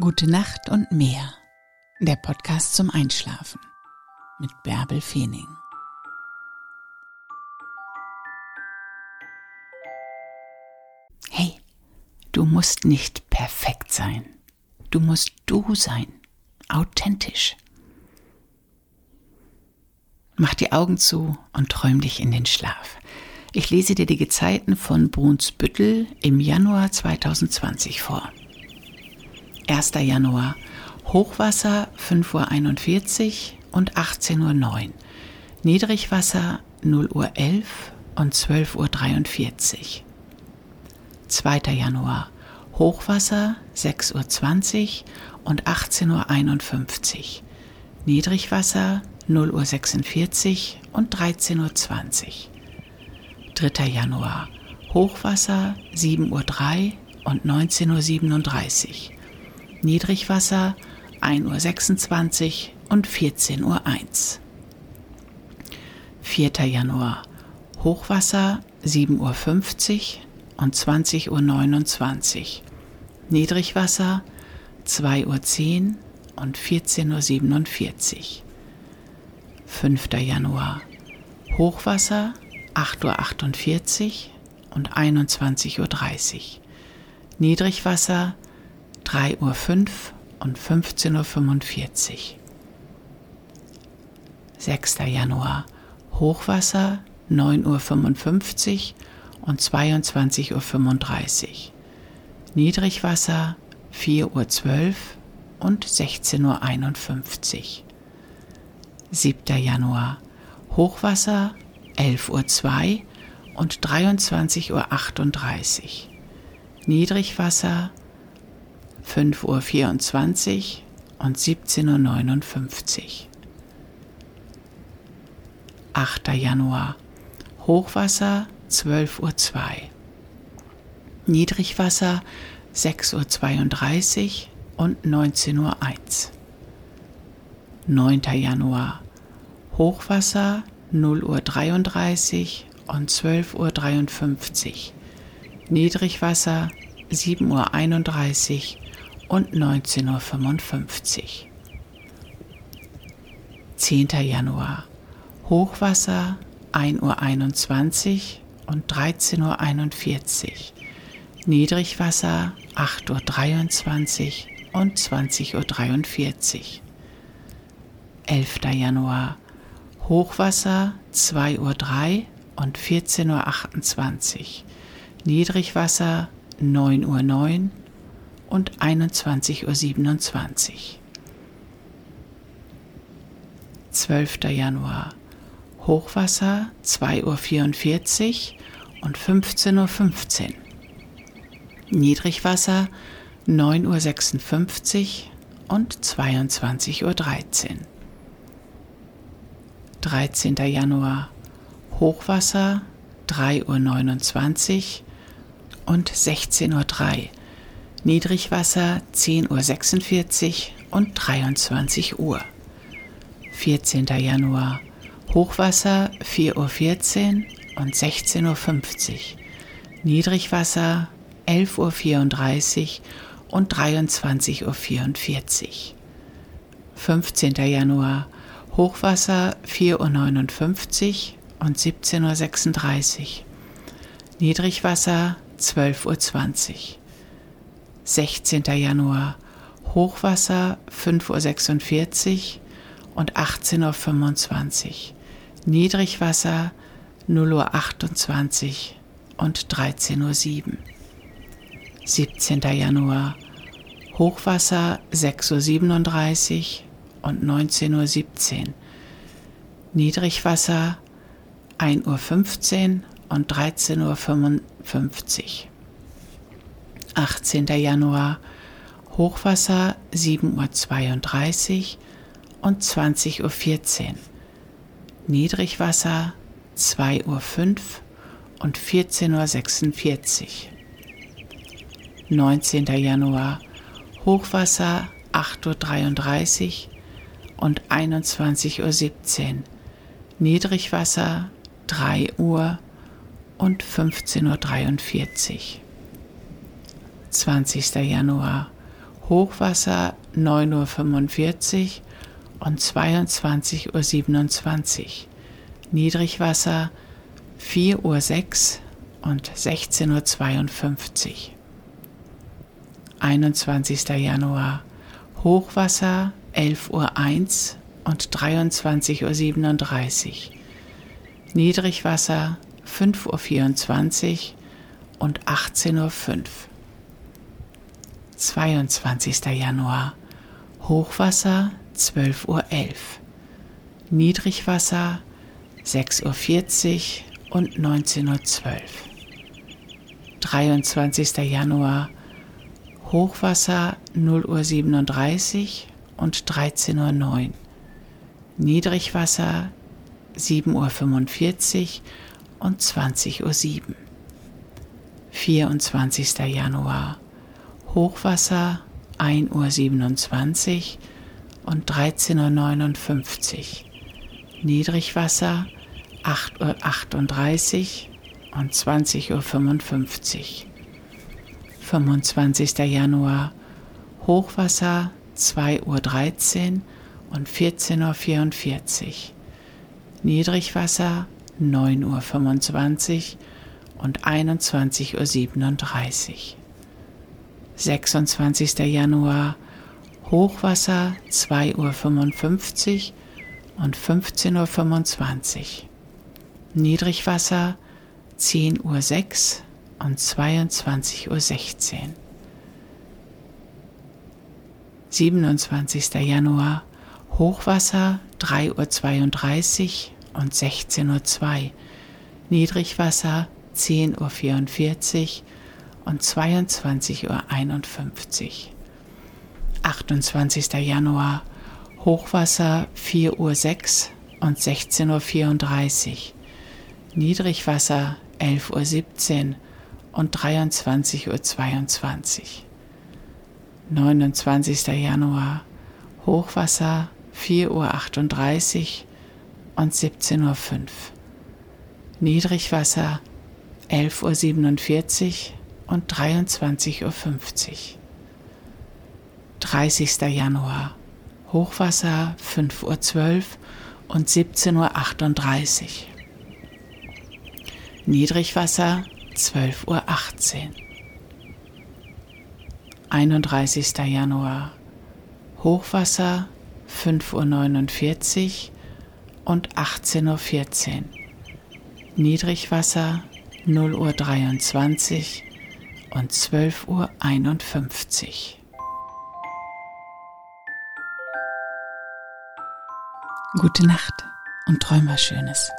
Gute Nacht und mehr. Der Podcast zum Einschlafen mit Bärbel Feening. Hey, du musst nicht perfekt sein. Du musst du sein. Authentisch. Mach die Augen zu und träum dich in den Schlaf. Ich lese dir die Gezeiten von Brunsbüttel im Januar 2020 vor. 1. Januar Hochwasser 5.41 Uhr und 18.09 Uhr. Niedrigwasser 0 Uhr 11 und 12.43 Uhr. 2. Januar Hochwasser 6.20 Uhr und 18.51 Uhr. Niedrigwasser 0 Uhr 46 und 13.20 Uhr. 3. Januar Hochwasser 7.03 Uhr und 19.37 Uhr. Niedrigwasser 1.26 Uhr und 14.01 Uhr. 4. Januar Hochwasser 7.50 Uhr und 20.29 Uhr. Niedrigwasser 2.10 Uhr und 14.47 Uhr. 5. Januar Hochwasser 8.48 Uhr und 21.30 Uhr. Niedrigwasser 3.05 Uhr und 15.45 Uhr. 6. Januar Hochwasser 9.55 Uhr und 22.35 Uhr. Niedrigwasser 4.12 Uhr und 16.51 Uhr. 7. Januar Hochwasser 11.02 Uhr und 23.38 Uhr. Niedrigwasser 5.24 Uhr und 17.59 Uhr. 8. Januar Hochwasser 12.02 Uhr. Niedrigwasser 6.32 Uhr und 19.01 Uhr. 9. Januar Hochwasser 0 Uhr 33 und 12.53 Uhr. Niedrigwasser 7 Uhr 31 und 19.55 Uhr. 10. Januar Hochwasser 1 Uhr 21 und 13.41 Uhr. Niedrigwasser 8 Uhr 23 und 20 Uhr 43. 11. Januar Hochwasser 2 Uhr 3 und 14.28 Uhr. Niedrigwasser 9 Uhr 9 und 21.27 Uhr. 12. Januar Hochwasser 2 Uhr 44 und 15.15 Uhr. Niedrigwasser 9 Uhr 56 und 22.13 Uhr. 13. Januar Hochwasser 3 Uhr 29 und 16.03 Uhr. Niedrigwasser 10 Uhr 46 und 23 Uhr. 14. Januar Hochwasser 4 Uhr 14 und 16.50 Uhr. Niedrigwasser 11 Uhr 34 und 23.44 Uhr. 15. Januar Hochwasser 4.59 Uhr und 17.36 Uhr. Niedrigwasser 12.20 Uhr. 16. Januar Hochwasser 5.46 Uhr und 18.25 Uhr. Niedrigwasser 0.28 Uhr und 13.07 Uhr. 17. Januar Hochwasser 6.37 Uhr und 19.17 Uhr. Niedrigwasser 1.15 Uhr und 13.55 Uhr. 18. Januar Hochwasser 7.32 Uhr und 20.14 Uhr. Niedrigwasser 2.05 Uhr und 14.46 Uhr. 19. Januar Hochwasser 8.33 Uhr und 21.17 Uhr. Niedrigwasser 3 Uhr und 15.43 Uhr. 20. Januar Hochwasser 9.45 Uhr und 22.27 Uhr. Niedrigwasser 4.06 Uhr und 16.52 Uhr. 21. Januar Hochwasser 11.01 Uhr und 23.37 Uhr. Niedrigwasser 5.24 Uhr und 18.05 Uhr. 22. Januar Hochwasser 12.11 Uhr. Niedrigwasser 6.40 Uhr und 19.12 Uhr. 23. Januar Hochwasser 0.37 Uhr und 13.09 Uhr. Niedrigwasser 7.45 Uhr und 20.07 Uhr. 24. Januar Hochwasser 1.27 Uhr und 13.59 Uhr. Niedrigwasser 8.38 Uhr und 20.55 Uhr. 25. Januar Hochwasser 2.13 Uhr und 14.44 Uhr. Niedrigwasser 9.25 Uhr und 21.37 Uhr. 26. Januar Hochwasser 2.55 Uhr und 15.25 Uhr. Niedrigwasser 10.06 Uhr und 22.16 Uhr. 27. Januar Hochwasser 3.32 Uhr und 16.02 Uhr. Niedrigwasser 10.44 Uhr und 22.51 Uhr. 28. Januar Hochwasser 4.06 Uhr und 16.34 Uhr. Niedrigwasser 11.17 Uhr und 23.22 Uhr. 29. Januar Hochwasser 4.38 Uhr und 17.05 Uhr. Niedrigwasser 11.47 Uhr und 23.50 Uhr. 30. Januar Hochwasser 5.12 Uhr und 17.38 Uhr. Niedrigwasser 12.18 Uhr. 31. Januar Hochwasser 5.49 Uhr und 18.14 Uhr. Niedrigwasser 0.23 Uhr und 12.51 Uhr. Gute Nacht und träum was Schönes.